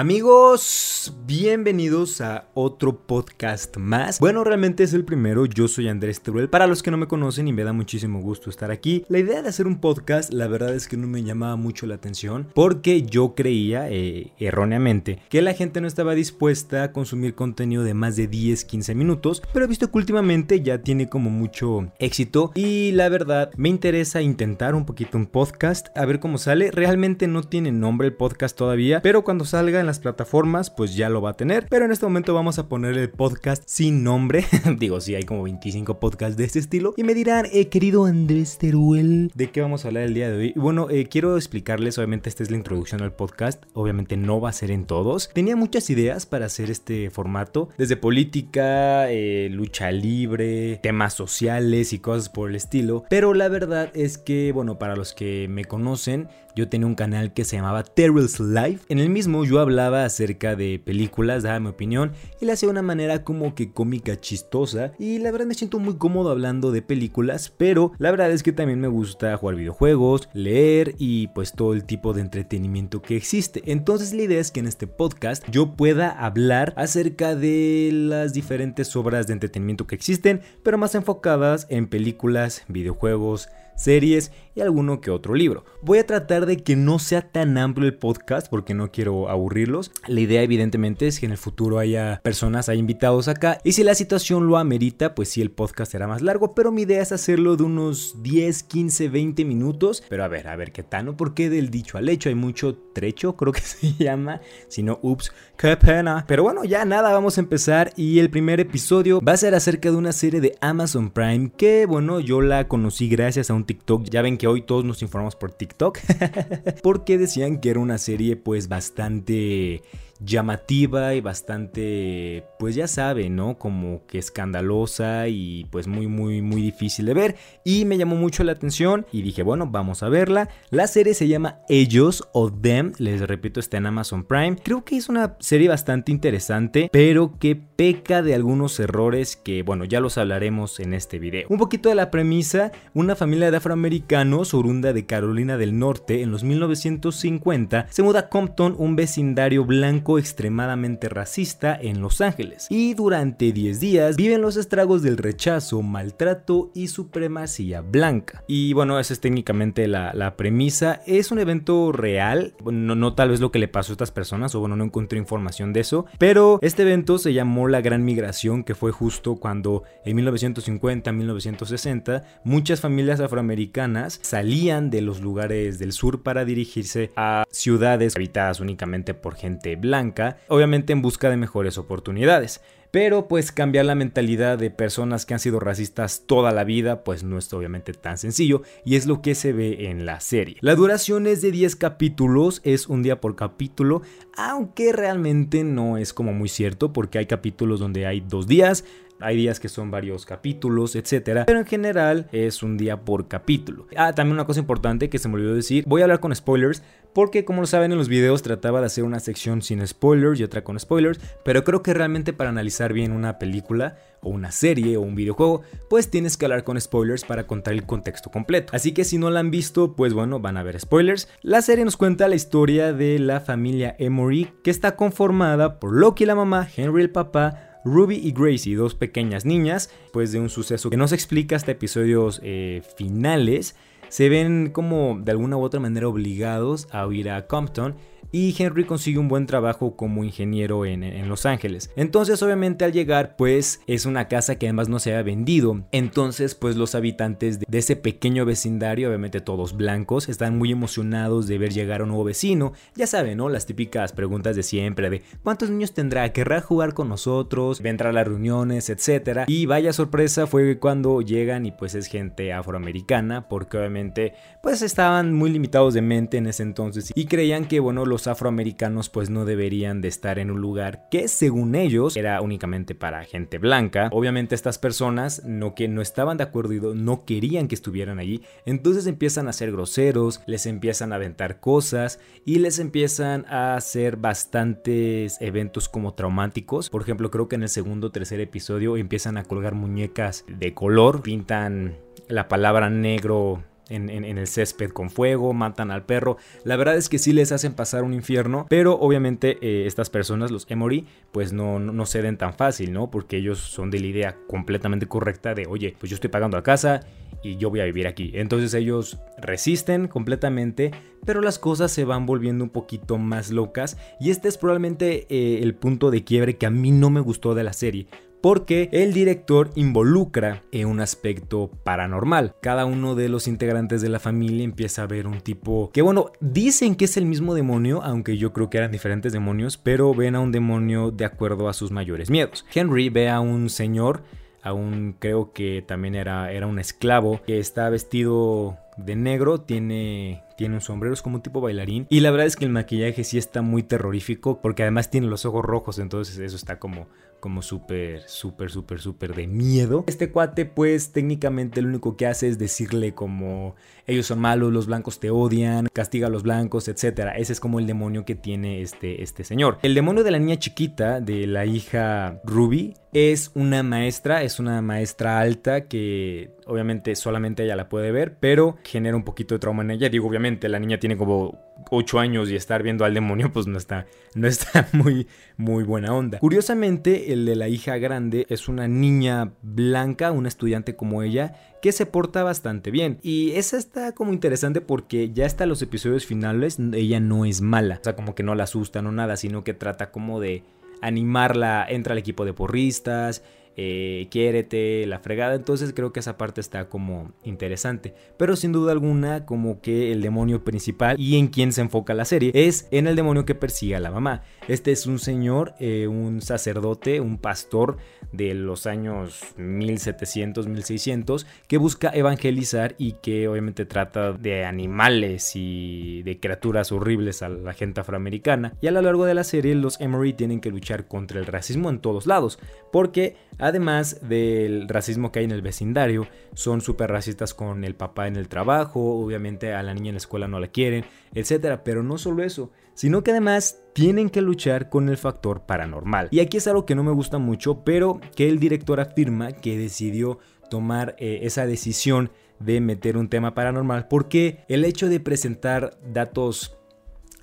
Amigos, bienvenidos a otro podcast más. Bueno, realmente es el primero, yo soy Andrés Teruel. Para los que no me conocen y me da muchísimo gusto estar aquí, la idea de hacer un podcast, la verdad es que no me llamaba mucho la atención porque yo creía, eh, erróneamente, que la gente no estaba dispuesta a consumir contenido de más de 10-15 minutos, pero he visto que últimamente ya tiene como mucho éxito y la verdad me interesa intentar un poquito un podcast, a ver cómo sale. Realmente no tiene nombre el podcast todavía, pero cuando salga en las plataformas, pues ya lo va a tener. Pero en este momento vamos a poner el podcast sin nombre. Digo, sí, hay como 25 podcasts de este estilo. Y me dirán, eh, querido Andrés Teruel, ¿de qué vamos a hablar el día de hoy? Bueno, eh, quiero explicarles, obviamente esta es la introducción al podcast. Obviamente no va a ser en todos. Tenía muchas ideas para hacer este formato. Desde política, eh, lucha libre, temas sociales y cosas por el estilo. Pero la verdad es que, bueno, para los que me conocen, yo tenía un canal que se llamaba Terrell's Life. En el mismo yo hablaba acerca de películas, daba mi opinión y la hacía de una manera como que cómica chistosa. Y la verdad me siento muy cómodo hablando de películas, pero la verdad es que también me gusta jugar videojuegos, leer y pues todo el tipo de entretenimiento que existe. Entonces la idea es que en este podcast yo pueda hablar acerca de las diferentes obras de entretenimiento que existen, pero más enfocadas en películas, videojuegos, series y alguno que otro libro. Voy a tratar de que no sea tan amplio el podcast porque no quiero aburrirlos. La idea evidentemente es que en el futuro haya personas, haya invitados acá y si la situación lo amerita, pues sí el podcast será más largo, pero mi idea es hacerlo de unos 10, 15, 20 minutos. Pero a ver, a ver qué tal, ¿no? Porque del dicho al hecho hay mucho trecho, creo que se llama. Si no, ups, qué pena. Pero bueno, ya nada, vamos a empezar y el primer episodio va a ser acerca de una serie de Amazon Prime que, bueno, yo la conocí gracias a un TikTok. Ya ven que hoy todos nos informamos por TikTok. porque decían que era una serie pues bastante llamativa y bastante, pues ya sabe, ¿no? Como que escandalosa y pues muy, muy, muy difícil de ver. Y me llamó mucho la atención y dije, bueno, vamos a verla. La serie se llama Ellos o Them, les repito, está en Amazon Prime. Creo que es una serie bastante interesante, pero que peca de algunos errores que, bueno, ya los hablaremos en este video. Un poquito de la premisa, una familia de afroamericanos orunda de Carolina del Norte en los 1950 se muda a Compton, un vecindario blanco extremadamente racista en Los Ángeles y durante 10 días viven los estragos del rechazo, maltrato y supremacía blanca. Y bueno, esa es técnicamente la, premisa. Es un evento real, no, no tal vez lo que le pasó a estas personas, o bueno, no encontré información de eso, pero este evento se llamó la Gran Migración, que fue justo cuando en 1950-1960 muchas familias afroamericanas salían de los lugares del sur para dirigirse a ciudades habitadas únicamente por gente blanca obviamente en busca de mejores oportunidades. Pero pues cambiar la mentalidad de personas que han sido racistas toda la vida pues no es obviamente tan sencillo y es lo que se ve en la serie. La duración es de 10 capítulos, es un día por capítulo, aunque realmente no es como muy cierto porque hay capítulos donde hay dos días, hay días que son varios capítulos, etcétera. Pero en general es un día por capítulo. Ah, también una cosa importante que se me olvidó decir. Voy a hablar con spoilers. Porque como lo saben en los videos trataba de hacer una sección sin spoilers y otra con spoilers. Pero creo que realmente para analizar bien una película o una serie o un videojuego, pues tienes que hablar con spoilers para contar el contexto completo. Así que si no la han visto, pues bueno, van a ver spoilers. La serie nos cuenta la historia de la familia Emory que está conformada por Loki la mamá, Henry el papá, Ruby y Gracie, dos pequeñas niñas, pues de un suceso que no se explica hasta episodios eh, finales, se ven como de alguna u otra manera obligados a huir a Compton y Henry consigue un buen trabajo como ingeniero en, Los Ángeles. Entonces obviamente al llegar pues es una casa que además no se había vendido. Entonces pues los habitantes de, ese pequeño vecindario, obviamente todos blancos, están muy emocionados de ver llegar a un nuevo vecino. Ya saben, ¿no? Las típicas preguntas de siempre de ¿cuántos niños tendrá? ¿Querrá jugar con nosotros? ¿Vendrá a las reuniones? Etcétera. Y vaya sorpresa fue cuando llegan y pues es gente afroamericana porque obviamente pues estaban muy limitados de mente en ese entonces y creían que bueno los afroamericanos pues no deberían de estar en un lugar que según ellos era únicamente para gente blanca. Obviamente estas personas no que no estaban de acuerdo y no querían que estuvieran allí, entonces empiezan a ser groseros, les empiezan a aventar cosas y les empiezan a hacer bastantes eventos como traumáticos. Por ejemplo, creo que en el segundo o tercer episodio empiezan a colgar muñecas de color, pintan la palabra negro en, el césped con fuego, matan al perro. La verdad es que sí les hacen pasar un infierno, pero obviamente eh, estas personas, los Emory, pues no, no, ceden tan fácil, ¿no? Porque ellos son de la idea completamente correcta de, oye, pues yo estoy pagando a casa y yo voy a vivir aquí. Entonces ellos resisten completamente, pero las cosas se van volviendo un poquito más locas y este es probablemente eh, el punto de quiebre que a mí no me gustó de la serie porque el director involucra en un aspecto paranormal. Cada uno de los integrantes de la familia empieza a ver un tipo que bueno, dicen que es el mismo demonio, aunque yo creo que eran diferentes demonios, pero ven a un demonio de acuerdo a sus mayores miedos. Henry ve a un señor aún creo que también era, era un esclavo que está vestido de negro, tiene, tiene un sombrero, es como un tipo bailarín. Y la verdad es que el maquillaje sí está muy terrorífico porque además tiene los ojos rojos, entonces eso está como como súper, súper, súper, súper de miedo. Este cuate pues técnicamente lo único que hace es decirle como ellos son malos, los blancos te odian, castiga a los blancos, etc. Ese es como el demonio que tiene este, este señor. El demonio de la niña chiquita, de la hija Ruby, es una maestra, es una maestra alta que obviamente solamente ella la puede ver, pero genera un poquito de trauma en ella. Digo, obviamente la niña tiene como 8 años y estar viendo al demonio pues no está, no está muy, muy buena onda. Curiosamente, el de la hija grande es una niña blanca, una estudiante como ella, que se porta bastante bien. Y esa está como interesante porque ya hasta los episodios finales ella no es mala. O sea, como que no la asusta, no nada, sino que trata como de animarla, entra al equipo de porristas, eh, quiérete, la fregada. Entonces creo que esa parte está como interesante. Pero sin duda alguna, como que el demonio principal y en quien se enfoca la serie es en el demonio que persigue a la mamá. Este es un señor, eh, un sacerdote, un pastor de los años 1700, 1600, que busca evangelizar y que obviamente trata de animales y de criaturas horribles a la gente afroamericana. Y a lo largo de la serie, los Emory tienen que luchar contra el racismo en todos lados, porque además del racismo que hay en el vecindario, son súper racistas con el papá en el trabajo, obviamente a la niña en la escuela no la quieren, etc. Pero no solo eso, sino que además tienen que luchar con el factor paranormal. Y aquí es algo que no me gusta mucho, pero que el director afirma que decidió tomar eh, esa decisión de meter un tema paranormal porque el hecho de presentar datos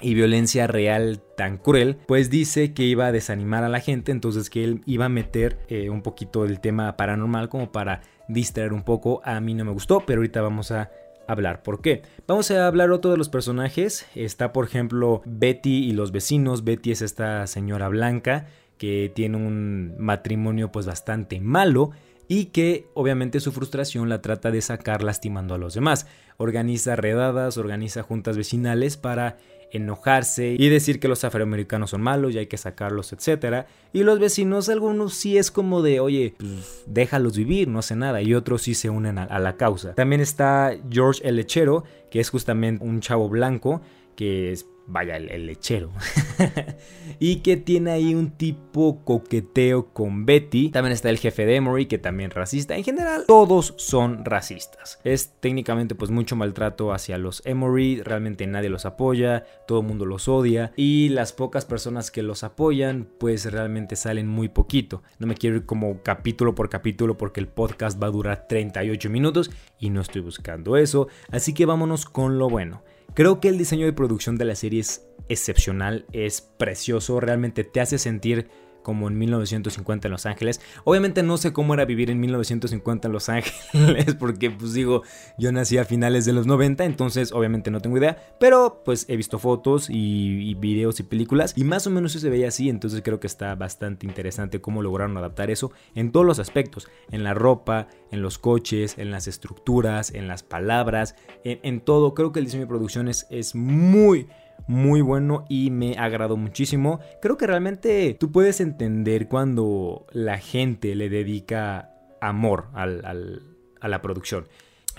y violencia real tan cruel, pues dice que iba a desanimar a la gente, entonces que él iba a meter eh, un poquito el tema paranormal como para distraer un poco. A mí no me gustó, pero ahorita vamos a hablar por qué. Vamos a hablar otro de los personajes. Está por ejemplo Betty y los vecinos. Betty es esta señora blanca que tiene un matrimonio pues bastante malo y que obviamente su frustración la trata de sacar lastimando a los demás. Organiza redadas, organiza juntas vecinales para enojarse y decir que los afroamericanos son malos y hay que sacarlos, etc. Y los vecinos, algunos sí es como de, oye, pues déjalos vivir, no hace nada, y otros sí se unen a, a la causa. También está George el lechero, que es justamente un chavo blanco que es vaya, el, lechero. y que tiene ahí un tipo coqueteo con Betty. También está el jefe de Emory, que también racista. En general, todos son racistas. Es técnicamente pues mucho maltrato hacia los Emory. Realmente nadie los apoya, todo el mundo los odia. Y las pocas personas que los apoyan, pues realmente salen muy poquito. No me quiero ir como capítulo por capítulo porque el podcast va a durar 38 minutos y no estoy buscando eso. Así que vámonos con lo bueno. Creo que el diseño de producción de la serie es excepcional, es precioso, realmente te hace sentir como en 1950 en Los Ángeles. Obviamente no sé cómo era vivir en 1950 en Los Ángeles, porque pues digo, yo nací a finales de los 90, entonces obviamente no tengo idea, pero pues he visto fotos y, videos y películas y más o menos se veía así, entonces creo que está bastante interesante cómo lograron adaptar eso en todos los aspectos, en la ropa, en los coches, en las estructuras, en las palabras, en, todo. Creo que el diseño de producción es, es muy muy bueno y me agradó muchísimo. Creo que realmente tú puedes entender cuando la gente le dedica amor a la producción.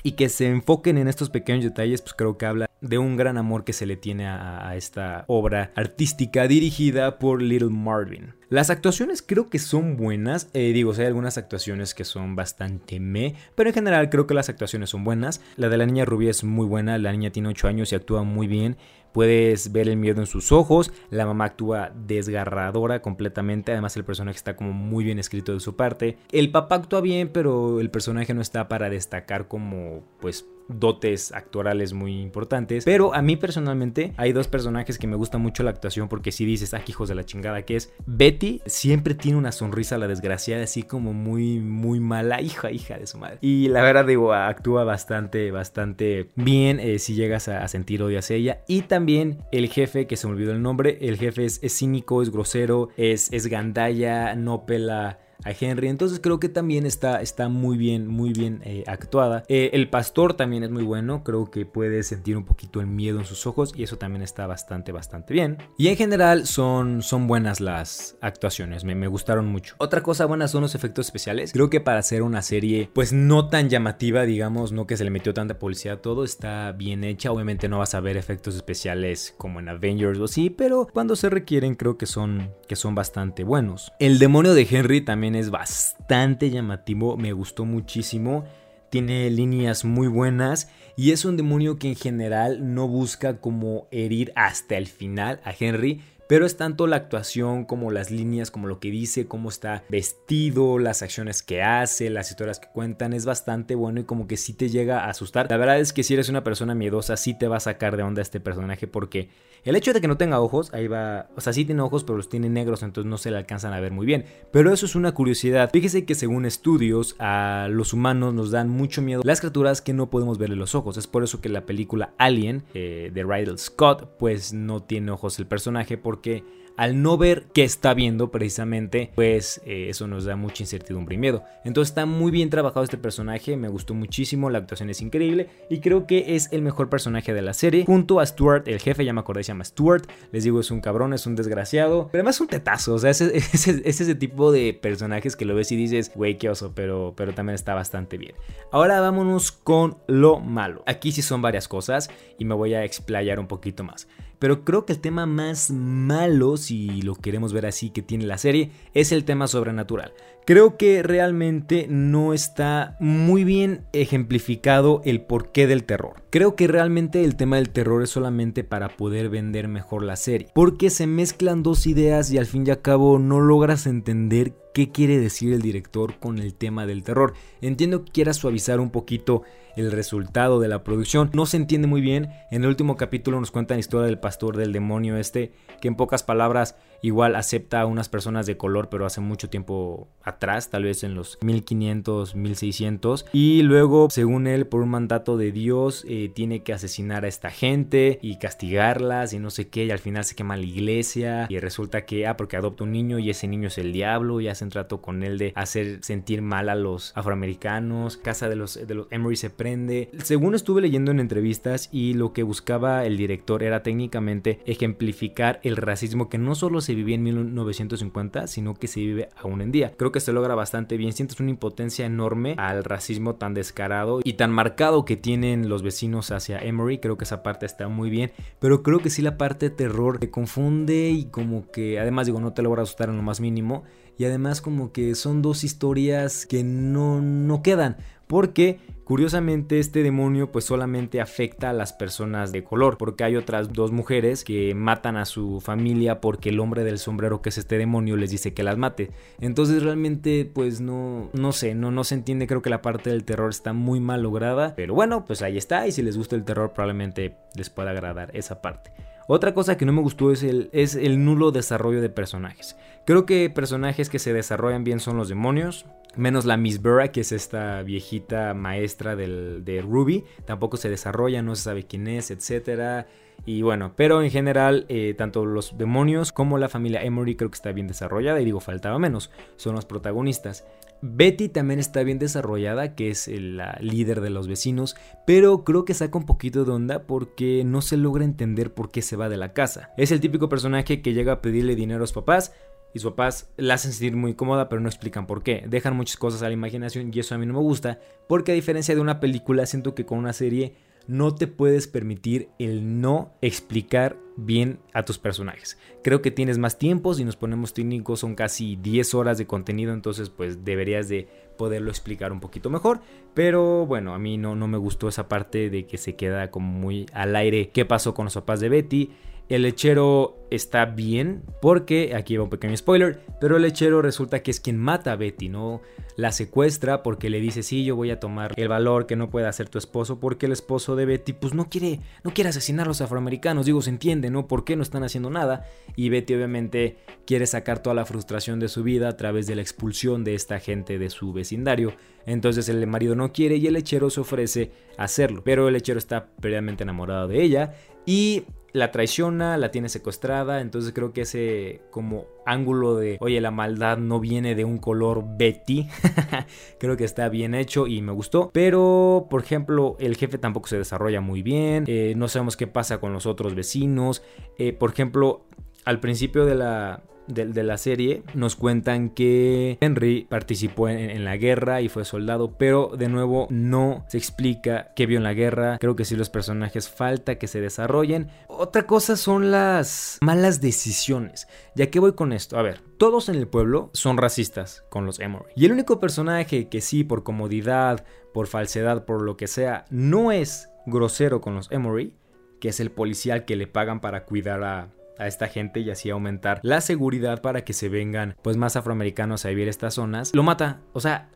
Y que se enfoquen en estos pequeños detalles, pues creo que habla de un gran amor que se le tiene a, esta obra artística dirigida por Little Marvin. Las actuaciones creo que son buenas, eh, digo, hay algunas actuaciones que son bastante me, pero en general creo que las actuaciones son buenas. La de la niña rubia es muy buena, la niña tiene 8 años y actúa muy bien. Puedes ver el miedo en sus ojos, la mamá actúa desgarradora completamente, además el personaje está como muy bien escrito de su parte. El papá actúa bien, pero el personaje no está para destacar como pues dotes actorales muy importantes. Pero a mí personalmente hay dos personajes que me gusta mucho la actuación porque si dices, ah, hijos de la chingada, que es Betty, siempre tiene una sonrisa la desgraciada, así como muy, muy mala, hija, hija de su madre. Y la verdad digo, actúa bastante, bastante bien eh, si llegas a, sentir odio hacia ella. Y también el jefe, que se me olvidó el nombre, el jefe es, cínico, es grosero, es, es gandalla, no pela a Henry. Entonces creo que también está, está muy bien, muy bien eh, actuada. Eh, el pastor también es muy bueno. Creo que puede sentir un poquito el miedo en sus ojos y eso también está bastante, bastante bien. Y en general son, son buenas las actuaciones. Me, gustaron mucho. Otra cosa buena son los efectos especiales. Creo que para hacer una serie pues no tan llamativa, digamos, no que se le metió tanta publicidad, todo está bien hecha. Obviamente no vas a ver efectos especiales como en Avengers o sí, pero cuando se requieren creo que son, que son bastante buenos. El demonio de Henry también es bastante llamativo, me gustó muchísimo. Tiene líneas muy buenas y es un demonio que en general no busca como herir hasta el final a Henry, pero es tanto la actuación como las líneas, como lo que dice, cómo está vestido, las acciones que hace, las historias que cuentan, es bastante bueno y como que sí te llega a asustar. La verdad es que si eres una persona miedosa, sí te va a sacar de onda este personaje porque el hecho de que no tenga ojos, ahí va, o sea, sí tiene ojos, pero los tiene negros, entonces no se le alcanzan a ver muy bien. Pero eso es una curiosidad. Fíjese que según estudios, a los humanos nos dan mucho miedo las criaturas que no podemos verle los ojos. Es por eso que la película Alien eh, de Ridley Scott, pues no tiene ojos el personaje porque porque al no ver qué está viendo precisamente, pues eh, eso nos da mucha incertidumbre y miedo. Entonces está muy bien trabajado este personaje, me gustó muchísimo, la actuación es increíble y creo que es el mejor personaje de la serie, junto a Stuart, el jefe, ya me acordé, se llama Stuart, les digo, es un cabrón, es un desgraciado, pero además es un tetazo, o sea, es, ese tipo de personajes que lo ves y dices, güey, qué oso, pero, pero también está bastante bien. Ahora vámonos con lo malo. Aquí sí son varias cosas y me voy a explayar un poquito más. Pero creo que el tema más malo, si lo queremos ver así, que tiene la serie, es el tema sobrenatural. Creo que realmente no está muy bien ejemplificado el porqué del terror. Creo que realmente el tema del terror es solamente para poder vender mejor la serie. Porque se mezclan dos ideas y al fin y al cabo no logras entender qué quiere decir el director con el tema del terror. Entiendo que quiera suavizar un poquito el resultado de la producción. No se entiende muy bien. En el último capítulo nos cuentan la historia del pastor del demonio este, que en pocas palabras igual acepta a unas personas de color, pero hace mucho tiempo atrás, tal vez en los 1500, 1600. Y luego, según él, por un mandato de Dios, eh, tiene que asesinar a esta gente y castigarlas y no sé qué. Y al final se quema la iglesia. Y resulta que, ah, porque adopta un niño y ese niño es el diablo. Y hacen trato con él de hacer sentir mal a los afroamericanos. Casa de los, de los Emory se prende. Según estuve leyendo en entrevistas y lo que buscaba el director era técnicamente ejemplificar el racismo que no solo se se vivía en 1950, sino que se vive aún en día. Creo que se logra bastante bien. Sientes una impotencia enorme al racismo tan descarado y tan marcado que tienen los vecinos hacia Emory. Creo que esa parte está muy bien. Pero creo que sí la parte de terror te confunde y como que además digo, no te logra asustar en lo más mínimo. Y además como que son dos historias que no, no quedan. Porque Curiosamente este demonio pues solamente afecta a las personas de color porque hay otras dos mujeres que matan a su familia porque el hombre del sombrero que es este demonio les dice que las mate. Entonces realmente pues no, no sé, no, no se entiende, creo que la parte del terror está muy mal lograda, pero bueno pues ahí está y si les gusta el terror probablemente les pueda agradar esa parte. Otra cosa que no me gustó es el, es el nulo desarrollo de personajes. Creo que personajes que se desarrollan bien son los demonios, menos la Miss Burra, que es esta viejita maestra de Ruby, tampoco se desarrolla, no se sabe quién es, etc. Y bueno, pero en general, eh, tanto los demonios como la familia Emory creo que está bien desarrollada, y digo, faltaba menos, son los protagonistas. Betty también está bien desarrollada, que es la líder de los vecinos, pero creo que saca un poquito de onda porque no se logra entender por qué se va de la casa. Es el típico personaje que llega a pedirle dinero a sus papás, y sus papás la hacen sentir muy cómoda, pero no explican por qué. Dejan muchas cosas a la imaginación y eso a mí no me gusta, porque a diferencia de una película, siento que con una serie no te puedes permitir el no explicar bien a tus personajes. Creo que tienes más tiempo, si nos ponemos técnicos son casi 10 horas de contenido, entonces pues deberías de poderlo explicar un poquito mejor. Pero bueno, a mí no, no me gustó esa parte de que se queda como muy al aire qué pasó con los papás de Betty. El lechero está bien porque, aquí va un pequeño spoiler, pero el lechero resulta que es quien mata a Betty, ¿no? La secuestra porque le dice, sí, yo voy a tomar el valor que no puede hacer tu esposo porque el esposo de Betty pues no quiere, no quiere asesinar a los afroamericanos, digo, se entiende, ¿no? ¿Por qué no están haciendo nada? Y Betty obviamente quiere sacar toda la frustración de su vida a través de la expulsión de esta gente de su vecindario. Entonces el marido no quiere y el lechero se ofrece a hacerlo, pero el lechero está previamente enamorado de ella y la traiciona, la tiene secuestrada, entonces creo que ese como ángulo de, oye, la maldad no viene de un color Betty, creo que está bien hecho y me gustó, pero por ejemplo el jefe tampoco se desarrolla muy bien, eh, no sabemos qué pasa con los otros vecinos, eh, por ejemplo, al principio de la, de, la serie nos cuentan que Henry participó en, la guerra y fue soldado, pero de nuevo no se explica qué vio en la guerra. Creo que si los personajes falta que se desarrollen. Otra cosa son las malas decisiones. Ya que voy con esto, a ver, todos en el pueblo son racistas con los Emory. Y el único personaje que sí, por comodidad, por falsedad, por lo que sea, no es grosero con los Emory, que es el policial que le pagan para cuidar a, a esta gente y así aumentar la seguridad para que se vengan pues más afroamericanos a vivir estas zonas, lo mata. O sea,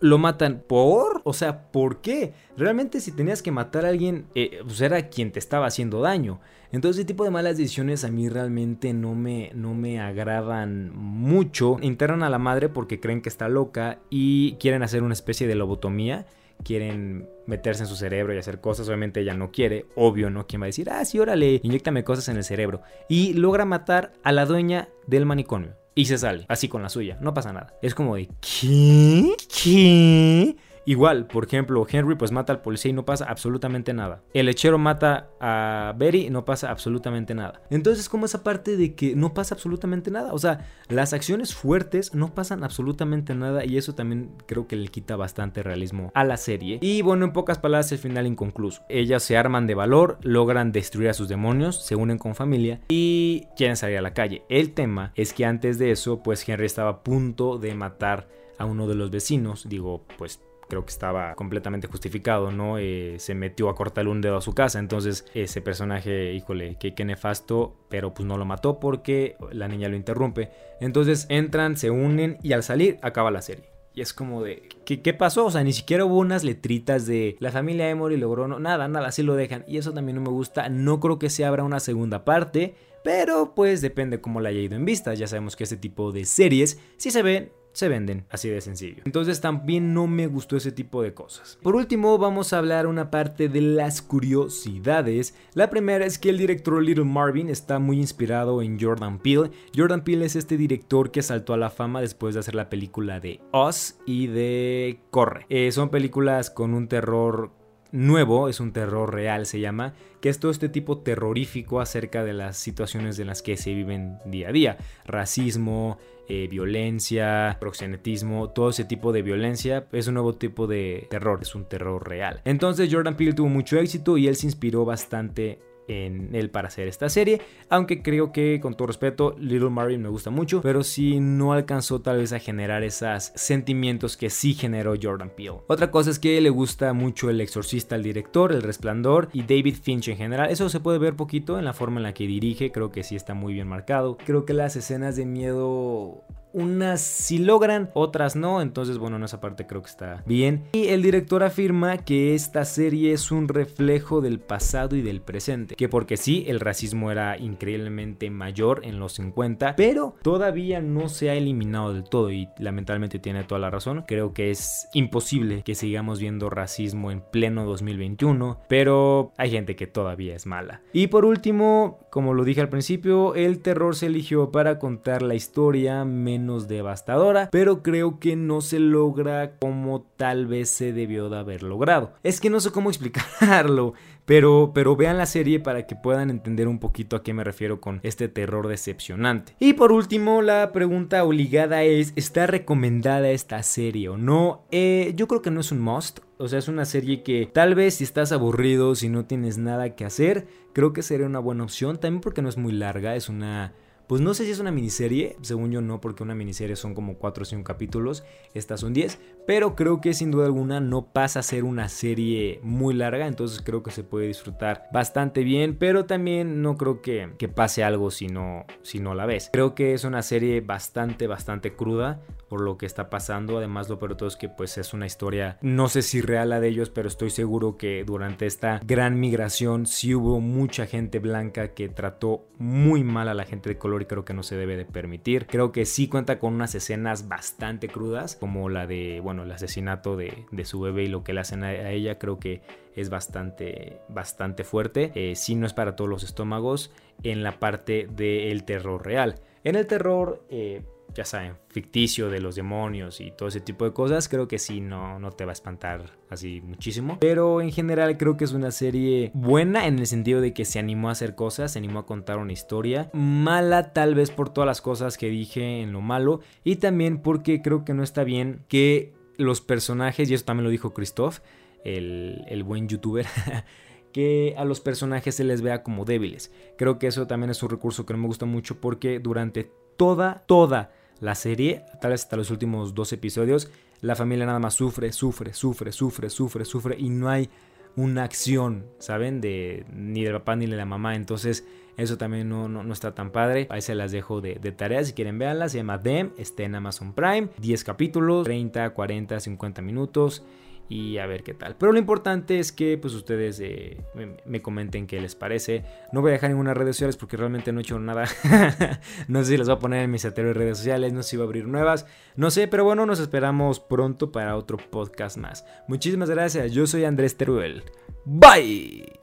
lo matan por, o sea, ¿por qué? Realmente si tenías que matar a alguien, eh, pues era quien te estaba haciendo daño. Entonces ese tipo de malas decisiones a mí realmente no me, no me agradan mucho. Internan a la madre porque creen que está loca y quieren hacer una especie de lobotomía quieren meterse en su cerebro y hacer cosas. Obviamente ella no quiere, obvio, ¿no? ¿Quién va a decir, ah, sí, órale, inyectame cosas en el cerebro? Y logra matar a la dueña del manicomio. Y se sale, así con la suya, no pasa nada. Es como de, ¿qué? ¿Qué? Igual, por ejemplo, Henry pues mata al policía y no pasa absolutamente nada. El lechero mata a Betty y no pasa absolutamente nada. Entonces, como esa parte de que no pasa absolutamente nada. O sea, las acciones fuertes no pasan absolutamente nada y eso también creo que le quita bastante realismo a la serie. Y bueno, en pocas palabras, el final inconcluso. Ellas se arman de valor, logran destruir a sus demonios, se unen con familia y quieren salir a la calle. El tema es que antes de eso, pues Henry estaba a punto de matar a uno de los vecinos. Digo, pues creo que estaba completamente justificado, ¿no? Eh, se metió a cortarle un dedo a su casa, entonces ese personaje, híjole, qué nefasto, pero pues no lo mató porque la niña lo interrumpe. Entonces entran, se unen y al salir acaba la serie. Y es como de, ¿qué, ¿qué, pasó? O sea, ni siquiera hubo unas letritas de la familia Emory logró, no, nada, nada, así lo dejan. Y eso también no me gusta. No creo que se abra una segunda parte, pero pues depende cómo la haya ido en vistas. Ya sabemos que este tipo de series, si se ven, se venden, así de sencillo. Entonces también no me gustó ese tipo de cosas. Por último, vamos a hablar una parte de las curiosidades. La primera es que el director Little Marvin está muy inspirado en Jordan Peele. Jordan Peele es este director que saltó a la fama después de hacer la película de Oz y de Corre. Eh, son películas con un terror nuevo, es un terror real se llama, que es todo este tipo terrorífico acerca de las situaciones en las que se viven día a día. Racismo, eh, violencia, proxenetismo, todo ese tipo de violencia es un nuevo tipo de terror, es un terror real. Entonces Jordan Peele tuvo mucho éxito y él se inspiró bastante en él para hacer esta serie. Aunque creo que, con todo respeto, Little Marvin me gusta mucho, pero sí no alcanzó tal vez a generar esos sentimientos que sí generó Jordan Peele. Otra cosa es que le gusta mucho El Exorcista al director, El Resplandor y David Finch en general. Eso se puede ver poquito en la forma en la que dirige, creo que sí está muy bien marcado. Creo que las escenas de miedo unas sí logran, otras no, entonces bueno, en esa parte creo que está bien. Y el director afirma que esta serie es un reflejo del pasado y del presente, que porque sí, el racismo era increíblemente mayor en los 50, pero todavía no se ha eliminado del todo y lamentablemente tiene toda la razón. Creo que es imposible que sigamos viendo racismo en pleno 2021, pero hay gente que todavía es mala. Y por último, como lo dije al principio, el terror se eligió para contar la historia menos devastadora, pero creo que no se logra como tal vez se debió de haber logrado. Es que no sé cómo explicarlo, pero, pero vean la serie para que puedan entender un poquito a qué me refiero con este terror decepcionante. Y por último, la pregunta obligada es, ¿está recomendada esta serie o no? Eh, yo creo que no es un must, o sea, es una serie que tal vez si estás aburrido, si no tienes nada que hacer, creo que sería una buena opción. También porque no es muy larga, es una pues no sé si es una miniserie, según yo no, porque una miniserie son como 4 o 5 capítulos, estas son 10, pero creo que sin duda alguna no pasa a ser una serie muy larga, entonces creo que se puede disfrutar bastante bien, pero también no creo que, pase algo si no, si no la ves. Creo que es una serie bastante, bastante cruda, por lo que está pasando. Además, lo peor de todo es que pues es una historia, no sé si real la de ellos, pero estoy seguro que durante esta gran migración sí hubo mucha gente blanca que trató muy mal a la gente de color y creo que no se debe de permitir. Creo que sí cuenta con unas escenas bastante crudas, como la de, bueno, el asesinato de, su bebé y lo que le hacen a, ella, creo que es bastante, bastante fuerte. Eh, sí no es para todos los estómagos en la parte del terror real. En el terror... Eh, ya saben, ficticio de los demonios y todo ese tipo de cosas, creo que sí, no, no te va a espantar así muchísimo. Pero en general creo que es una serie buena en el sentido de que se animó a hacer cosas, se animó a contar una historia. Mala tal vez por todas las cosas que dije en lo malo y también porque creo que no está bien que los personajes, y eso también lo dijo Christoph, el, el buen youtuber, que a los personajes se les vea como débiles. Creo que eso también es un recurso que no me gusta mucho porque durante toda, toda la serie, tal vez hasta los últimos dos episodios, la familia nada más sufre, sufre, sufre, sufre, sufre, sufre y no hay una acción, ¿saben? De ni del papá ni de la mamá. Entonces, eso también no, no, está tan padre. Ahí se las dejo de, de tarea. Si quieren verla, se llama Dem. Está en Amazon Prime. 10 capítulos, 30, 40, 50 minutos y a ver qué tal. Pero lo importante es que pues ustedes eh, me, comenten qué les parece. No voy a dejar ninguna redes sociales porque realmente no he hecho nada. no sé si las voy a poner en mis anteriores redes sociales, no sé si va a abrir nuevas, no sé, pero bueno, nos esperamos pronto para otro podcast más. Muchísimas gracias, yo soy Andrés Teruel. Bye.